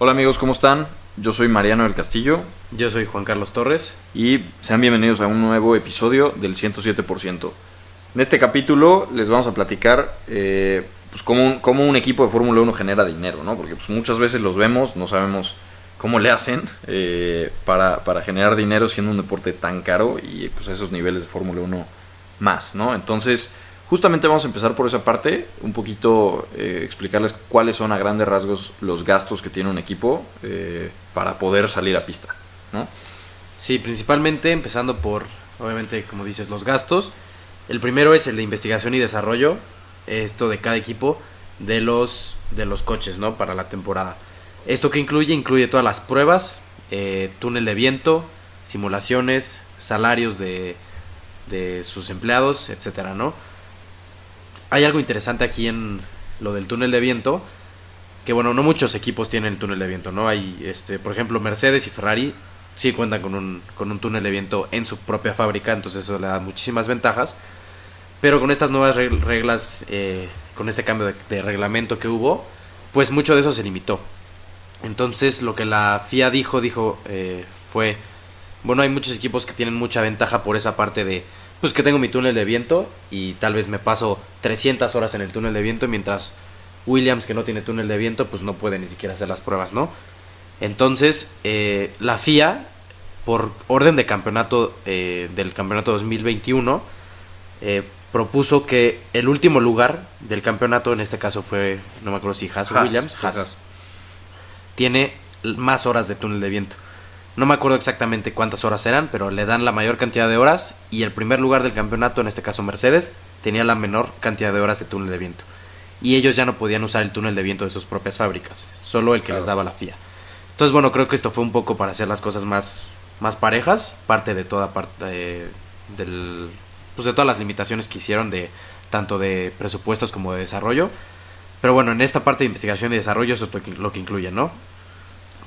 Hola amigos, ¿cómo están? Yo soy Mariano del Castillo Yo soy Juan Carlos Torres. y sean bienvenidos a un nuevo episodio del 107%. En este capítulo les vamos a platicar eh, pues cómo, un, cómo un equipo de Fórmula 1 genera dinero, ¿no? Porque pues, muchas veces los vemos, no sabemos cómo le hacen eh, para, para generar dinero siendo un deporte tan caro y pues esos niveles de Fórmula 1 más, ¿no? Entonces, justamente vamos a empezar por esa parte, un poquito eh, explicarles cuáles son a grandes rasgos los gastos que tiene un equipo eh, para poder salir a pista, ¿no? Sí, principalmente empezando por, obviamente, como dices, los gastos. El primero es el de investigación y desarrollo, esto de cada equipo, de los, de los coches, ¿no? Para la temporada. Esto que incluye, incluye todas las pruebas, eh, túnel de viento, simulaciones, salarios de, de sus empleados, etcétera, ¿no? Hay algo interesante aquí en lo del túnel de viento, que bueno, no muchos equipos tienen el túnel de viento, ¿no? Hay, este, por ejemplo, Mercedes y Ferrari sí cuentan con un, con un túnel de viento en su propia fábrica, entonces eso le da muchísimas ventajas. Pero con estas nuevas reg- reglas, eh, con este cambio de, de reglamento que hubo, pues mucho de eso se limitó. Entonces lo que la FIA dijo, dijo, eh, fue, bueno, hay muchos equipos que tienen mucha ventaja por esa parte de, pues que tengo mi túnel de viento y tal vez me paso 300 horas en el túnel de viento mientras Williams que no tiene túnel de viento pues no puede ni siquiera hacer las pruebas, ¿no? Entonces eh, la FIA por orden de campeonato eh, del campeonato 2021 eh, propuso que el último lugar del campeonato en este caso fue no me acuerdo si Haas, o Williams Haas. tiene más horas de túnel de viento. No me acuerdo exactamente cuántas horas eran, pero le dan la mayor cantidad de horas y el primer lugar del campeonato, en este caso Mercedes, tenía la menor cantidad de horas de túnel de viento. Y ellos ya no podían usar el túnel de viento de sus propias fábricas, solo el que Claro. les daba la FIA. Entonces, bueno, creo que esto fue un poco para hacer las cosas más, más parejas, parte de toda parte eh, del, pues de todas las limitaciones que hicieron de tanto de presupuestos como de desarrollo. Pero bueno, en esta parte de investigación y desarrollo eso es lo que, lo que incluye, ¿no?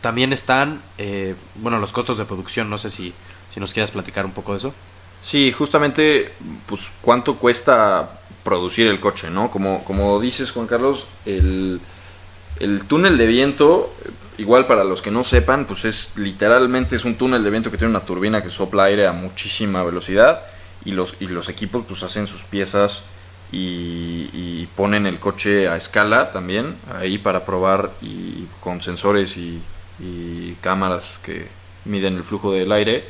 También están, eh, bueno, los costos de producción. No sé si, si nos quieras platicar un poco de eso. Sí, justamente, pues cuánto cuesta producir el coche, ¿no? Como, como dices, Juan Carlos, el, el túnel de viento, igual para los que no sepan, pues es literalmente es un túnel de viento que tiene una turbina que sopla aire a muchísima velocidad y los, y los equipos pues hacen sus piezas y, y ponen el coche a escala también, ahí para probar y con sensores y, y cámaras que miden el flujo del aire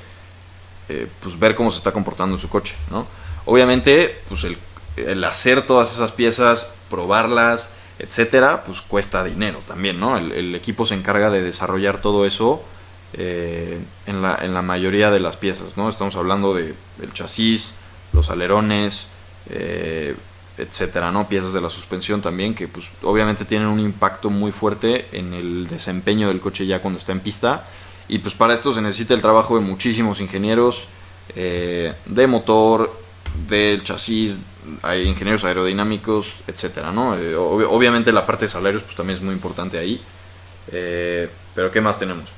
eh, pues ver cómo se está comportando su coche, ¿no? Obviamente, pues el, hacer todas esas piezas, probarlas, etcétera, pues cuesta dinero también, ¿no? El, el equipo se encarga de desarrollar todo eso eh, en, la, en la mayoría de las piezas, ¿no? Estamos hablando de el chasis, los alerones, eh, etcétera, ¿no? Piezas de la suspensión también que, pues, obviamente tienen un impacto muy fuerte en el desempeño del coche ya cuando está en pista y pues para esto se necesita el trabajo de muchísimos ingenieros eh, de motor, del chasis, hay ingenieros aerodinámicos, etcétera, ¿no? Eh, ob- obviamente la parte de salarios pues también es muy importante ahí. Eh, pero ¿qué más tenemos?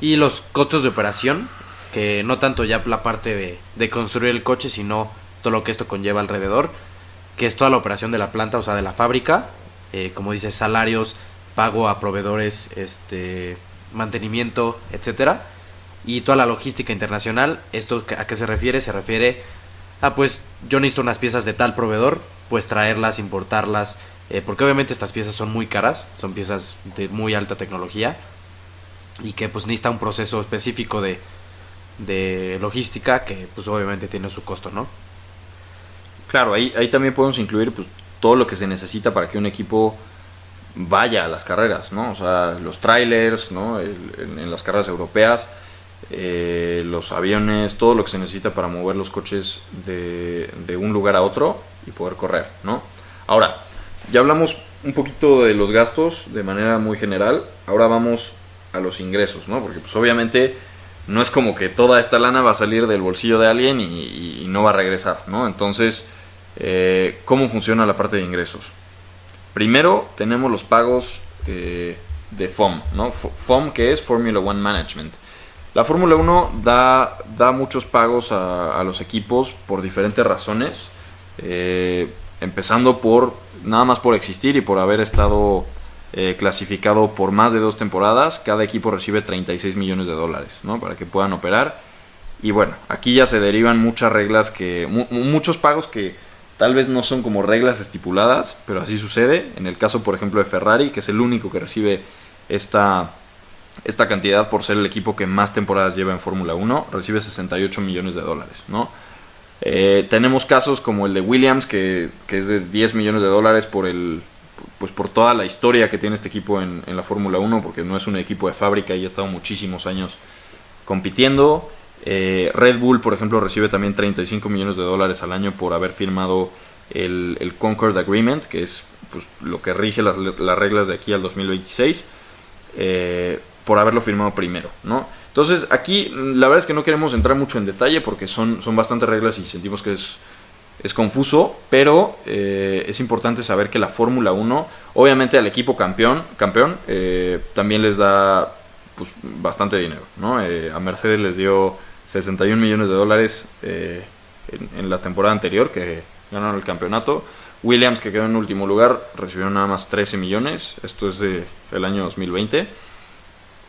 Y los costos de operación, que no tanto ya la parte de, de construir el coche, sino todo lo que esto conlleva alrededor, que es toda la operación de la planta, o sea, de la fábrica, eh, como dices, salarios, pago a proveedores, este mantenimiento, etcétera, y toda la logística internacional. ¿Esto a qué se refiere? Se refiere a, pues, yo necesito unas piezas de tal proveedor, pues traerlas, importarlas, eh, porque obviamente estas piezas son muy caras, son piezas de muy alta tecnología y que pues necesita un proceso específico de, de logística que pues obviamente tiene su costo, ¿no? Claro, ahí, ahí también podemos incluir pues, todo lo que se necesita para que un equipo vaya a las carreras, ¿no? O sea, los trailers, ¿no? En, las carreras europeas, eh, los aviones, todo lo que se necesita para mover los coches de, de un lugar a otro y poder correr, ¿no? Ahora, ya hablamos un poquito de los gastos de manera muy general, ahora vamos a los ingresos, ¿no? Porque pues obviamente no es como que toda esta lana va a salir del bolsillo de alguien y- y no va a regresar, ¿no? Entonces, eh, ¿cómo funciona la parte de ingresos? Primero tenemos los pagos eh, de FOM, ¿no? FOM que es Formula One Management. La Fórmula 1 da, da muchos pagos a, los equipos por diferentes razones, eh, empezando por nada más por existir y por haber estado clasificado por más de dos temporadas, cada equipo recibe 36 millones de dólares, ¿no? Para que puedan operar. Y bueno, aquí ya se derivan muchas reglas que, muchos pagos que tal vez no son como reglas estipuladas, pero así sucede. En el caso, por ejemplo, de Ferrari, que es el único que recibe esta, esta cantidad por ser el equipo que más temporadas lleva en Fórmula 1, recibe 68 millones de dólares, ¿no? Eh, tenemos casos como el de Williams, que, que, es de 10 millones de dólares por el pues por toda la historia que tiene este equipo en, en la Fórmula 1, porque no es un equipo de fábrica y ha estado muchísimos años compitiendo. Eh, Red Bull, por ejemplo, recibe también 35 millones de dólares al año por haber firmado el, Concord Agreement, que es pues, lo que rige las, las, reglas de aquí al 2026, eh, por haberlo firmado primero, ¿no? Entonces, aquí la verdad es que no queremos entrar mucho en detalle porque son, son bastantes reglas y sentimos que es, es confuso, pero eh, es importante saber que la Fórmula 1, obviamente al equipo campeón, campeón también les da pues, bastante dinero, ¿no? A Mercedes les dio 61 millones de dólares en, en, la temporada anterior que ganaron el campeonato. Williams, que quedó en último lugar, recibió nada más 13 millones. Esto es del el año 2020.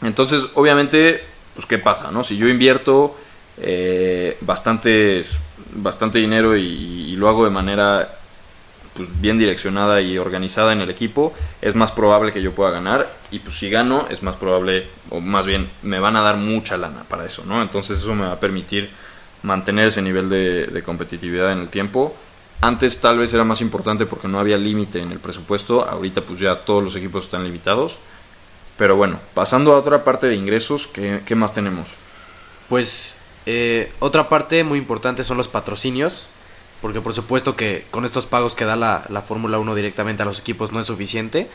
Entonces, obviamente, pues qué pasa, ¿no? Si yo invierto eh, bastante, bastante dinero y, lo hago de manera pues bien direccionada y organizada en el equipo, es más probable que yo pueda ganar y pues si gano es más probable o más bien me van a dar mucha lana para eso, ¿no? Entonces eso me va a permitir mantener ese nivel de, competitividad en el tiempo. Antes tal vez era más importante porque no había límite en el presupuesto, ahorita pues ya todos los equipos están limitados. Pero bueno, pasando a otra parte de ingresos, ¿qué, qué más tenemos? Pues eh, otra parte muy importante son los patrocinios, porque por supuesto que con estos pagos que da la, la Fórmula 1 directamente a los equipos no es suficiente.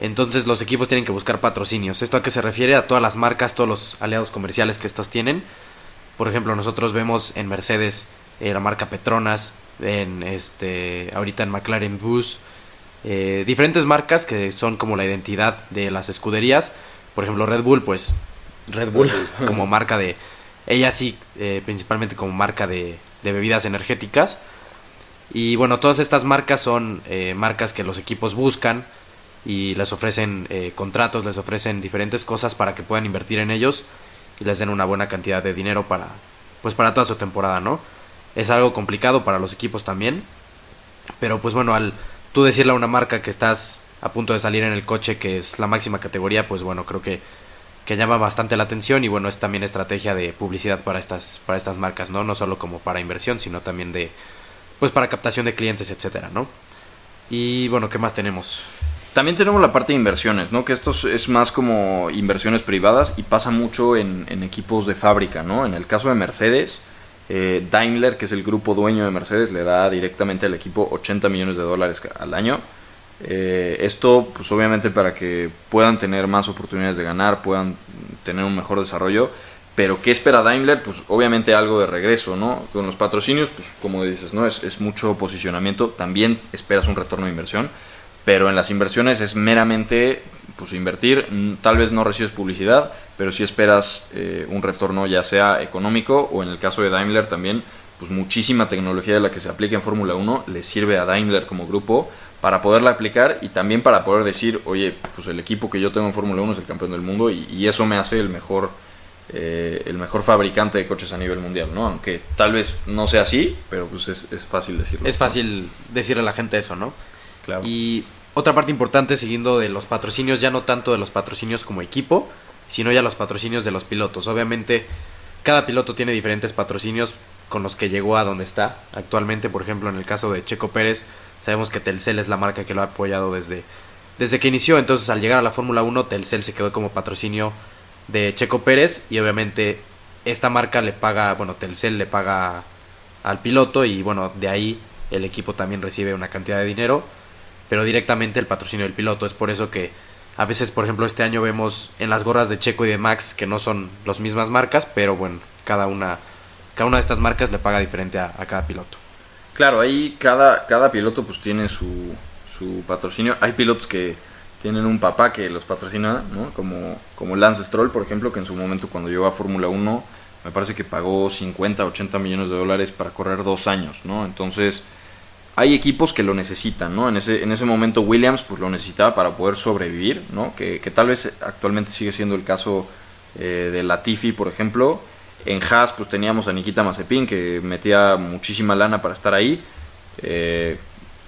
Entonces los equipos tienen que buscar patrocinios. ¿Esto a qué se refiere? A todas las marcas, todos los aliados comerciales que estas tienen. Por ejemplo, nosotros vemos en Mercedes eh, la marca Petronas, en este ahorita en McLaren Bus, eh, diferentes marcas que son como la identidad de las escuderías. Por ejemplo, Red Bull, pues Red Bull como marca de... Ella sí, eh, principalmente como marca de, de, bebidas energéticas. Y bueno, todas estas marcas son eh, marcas que los equipos buscan y les ofrecen eh, contratos, les ofrecen diferentes cosas para que puedan invertir en ellos y les den una buena cantidad de dinero para, pues para toda su temporada, ¿no? Es algo complicado para los equipos también. Pero pues bueno, al tú decirle a una marca que estás a punto de salir en el coche, que es la máxima categoría, pues bueno, creo que, que llama bastante la atención y bueno, es también estrategia de publicidad para estas, para estas marcas, ¿no? No solo como para inversión, sino también de, pues para captación de clientes, etcétera, ¿no? Y bueno, ¿qué más tenemos? También tenemos la parte de inversiones, ¿no? Que esto es más como inversiones privadas y pasa mucho en, equipos de fábrica, ¿no? En el caso de Mercedes, eh, Daimler, que es el grupo dueño de Mercedes, le da directamente al equipo 80 millones de dólares al año. Eh, esto, pues obviamente para que puedan tener más oportunidades de ganar, puedan tener un mejor desarrollo. Pero ¿qué espera Daimler? Pues obviamente algo de regreso, ¿no? Con los patrocinios, pues como dices, ¿no? Es, es mucho posicionamiento, también esperas un retorno de inversión, pero en las inversiones es meramente pues invertir, tal vez no recibes publicidad, pero si esperas eh, un retorno ya sea económico o en el caso de Daimler también, pues muchísima tecnología de la que se aplica en Fórmula 1 le sirve a Daimler como grupo para poderla aplicar y también para poder decir, oye, pues el equipo que yo tengo en Fórmula 1 es el campeón del mundo y, y eso me hace el mejor eh, el mejor fabricante de coches a nivel mundial, ¿no? Aunque tal vez no sea así, pero pues es, es fácil decirlo. Es fácil ¿no? decirle a la gente eso, ¿no? Claro. Y otra parte importante, siguiendo de los patrocinios, ya no tanto de los patrocinios como equipo, sino ya los patrocinios de los pilotos. Obviamente, cada piloto tiene diferentes patrocinios con los que llegó a donde está actualmente. Por ejemplo, en el caso de Checo Pérez, sabemos que Telcel es la marca que lo ha apoyado desde, desde que inició. Entonces, al llegar a la Fórmula 1, Telcel se quedó como patrocinio de Checo Pérez y obviamente esta marca le paga, bueno, Telcel le paga al piloto y bueno, de ahí el equipo también recibe una cantidad de dinero pero directamente el patrocinio del piloto. Es por eso que a veces, por ejemplo, este año vemos en las gorras de Checo y de Max que no son las mismas marcas, pero bueno, cada una, cada una de estas marcas le paga diferente a, a cada piloto. Claro, ahí cada, cada piloto pues tiene su, su patrocinio. Hay pilotos que tienen un papá que los patrocina, ¿no? Como, como Lance Stroll, por ejemplo, que en su momento cuando llegó a Fórmula 1 me parece que pagó 50, 80 millones de dólares para correr dos años, ¿no? Entonces hay equipos que lo necesitan, ¿no? En ese, en ese momento Williams pues lo necesitaba para poder sobrevivir, ¿no? Que, que tal vez actualmente sigue siendo el caso eh, de Latifi, por ejemplo. En Haas pues teníamos a Nikita Mazepin que metía muchísima lana para estar ahí. Eh,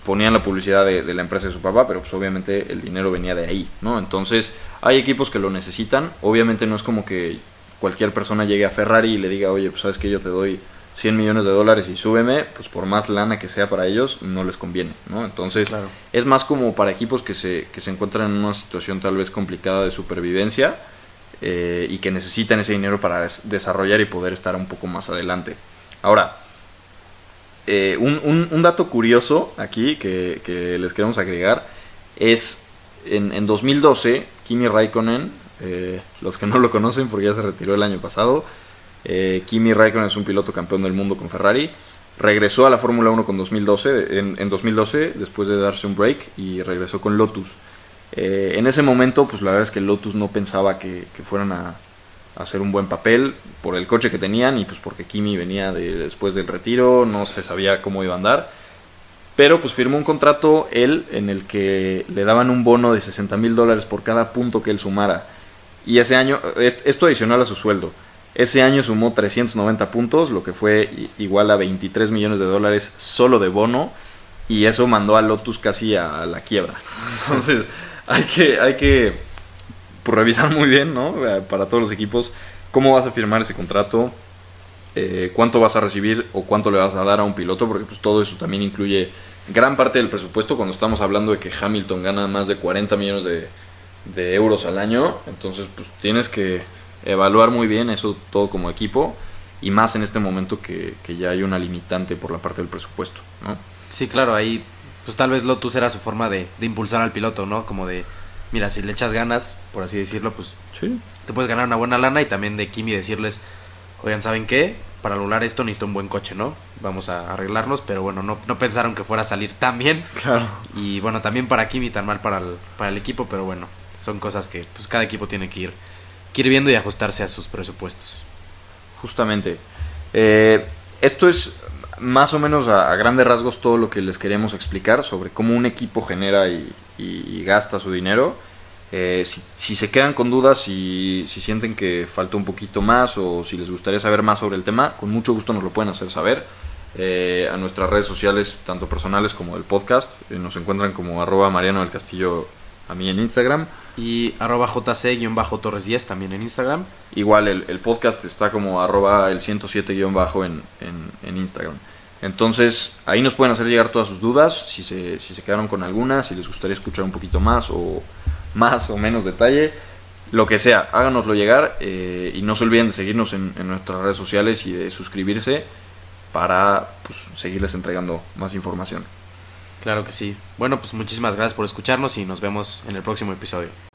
ponían la publicidad de, de, la empresa de su papá, pero pues obviamente el dinero venía de ahí, ¿no? Entonces hay equipos que lo necesitan. Obviamente no es como que cualquier persona llegue a Ferrari y le diga, oye, pues sabes que yo te doy 100 millones de dólares y súbeme, pues por más lana que sea para ellos, no les conviene, ¿no? Entonces, claro. es más como para equipos que se, que se encuentran en una situación tal vez complicada de supervivencia eh, y que necesitan ese dinero para desarrollar y poder estar un poco más adelante. Ahora, eh, un, un, dato curioso aquí que, que, les queremos agregar es en, en 2012, Kimi Raikkonen, eh, los que no lo conocen porque ya se retiró el año pasado, eh, Kimi Raikkonen es un piloto campeón del mundo con Ferrari. Regresó a la Fórmula 1 con 2012, en, en, 2012 después de darse un break y regresó con Lotus. En ese momento, pues la verdad es que Lotus no pensaba que, que fueran a, hacer un buen papel por el coche que tenían y pues porque Kimi venía de, después del retiro, no se sabía cómo iba a andar. Pero pues firmó un contrato él en el que le daban un bono de 60 mil dólares por cada punto que él sumara. Y ese año, esto adicional a su sueldo. Ese año sumó 390 puntos, lo que fue igual a 23 millones de dólares solo de bono, y eso mandó a Lotus casi a la quiebra. Entonces, hay que, hay que pues, revisar muy bien, ¿no? Para todos los equipos, cómo vas a firmar ese contrato, eh, cuánto vas a recibir o cuánto le vas a dar a un piloto, porque pues todo eso también incluye gran parte del presupuesto cuando estamos hablando de que Hamilton gana más de 40 millones de, de euros al año, entonces pues tienes que evaluar muy bien eso todo como equipo y más en este momento que, que, ya hay una limitante por la parte del presupuesto, ¿no? Sí, claro, ahí pues tal vez Lotus era su forma de, de impulsar al piloto, ¿no? Como de, mira, si le echas ganas, por así decirlo, pues sí. te puedes ganar una buena lana y también de Kimi decirles, oigan, ¿saben qué? Para lograr esto necesito un buen coche, ¿no? Vamos a arreglarlos, pero bueno, no, no pensaron que fuera a salir tan bien. Claro. Y bueno, también para Kimi tan mal para el, para el equipo, pero bueno, son cosas que pues cada equipo tiene que ir que ir viendo y ajustarse a sus presupuestos. Justamente. Eh, esto es más o menos a, a, grandes rasgos todo lo que les queremos explicar sobre cómo un equipo genera y, y, y gasta su dinero. Eh, si, si, se quedan con dudas, si, si sienten que falta un poquito más o si les gustaría saber más sobre el tema, con mucho gusto nos lo pueden hacer saber. Eh, a nuestras redes sociales, tanto personales como del podcast, eh, nos encuentran como arroba Mariano del Castillo a mí en Instagram. Y arroba jc-torres 10 también en Instagram. Igual el, el podcast está como arroba el 107-bajo en, en, en, Instagram. Entonces ahí nos pueden hacer llegar todas sus dudas, si se, si se quedaron con alguna, si les gustaría escuchar un poquito más o más o menos detalle, lo que sea, háganoslo llegar eh, y no se olviden de seguirnos en, en, nuestras redes sociales y de suscribirse para pues, seguirles entregando más información. Claro que sí. Bueno, pues muchísimas gracias por escucharnos y nos vemos en el próximo episodio.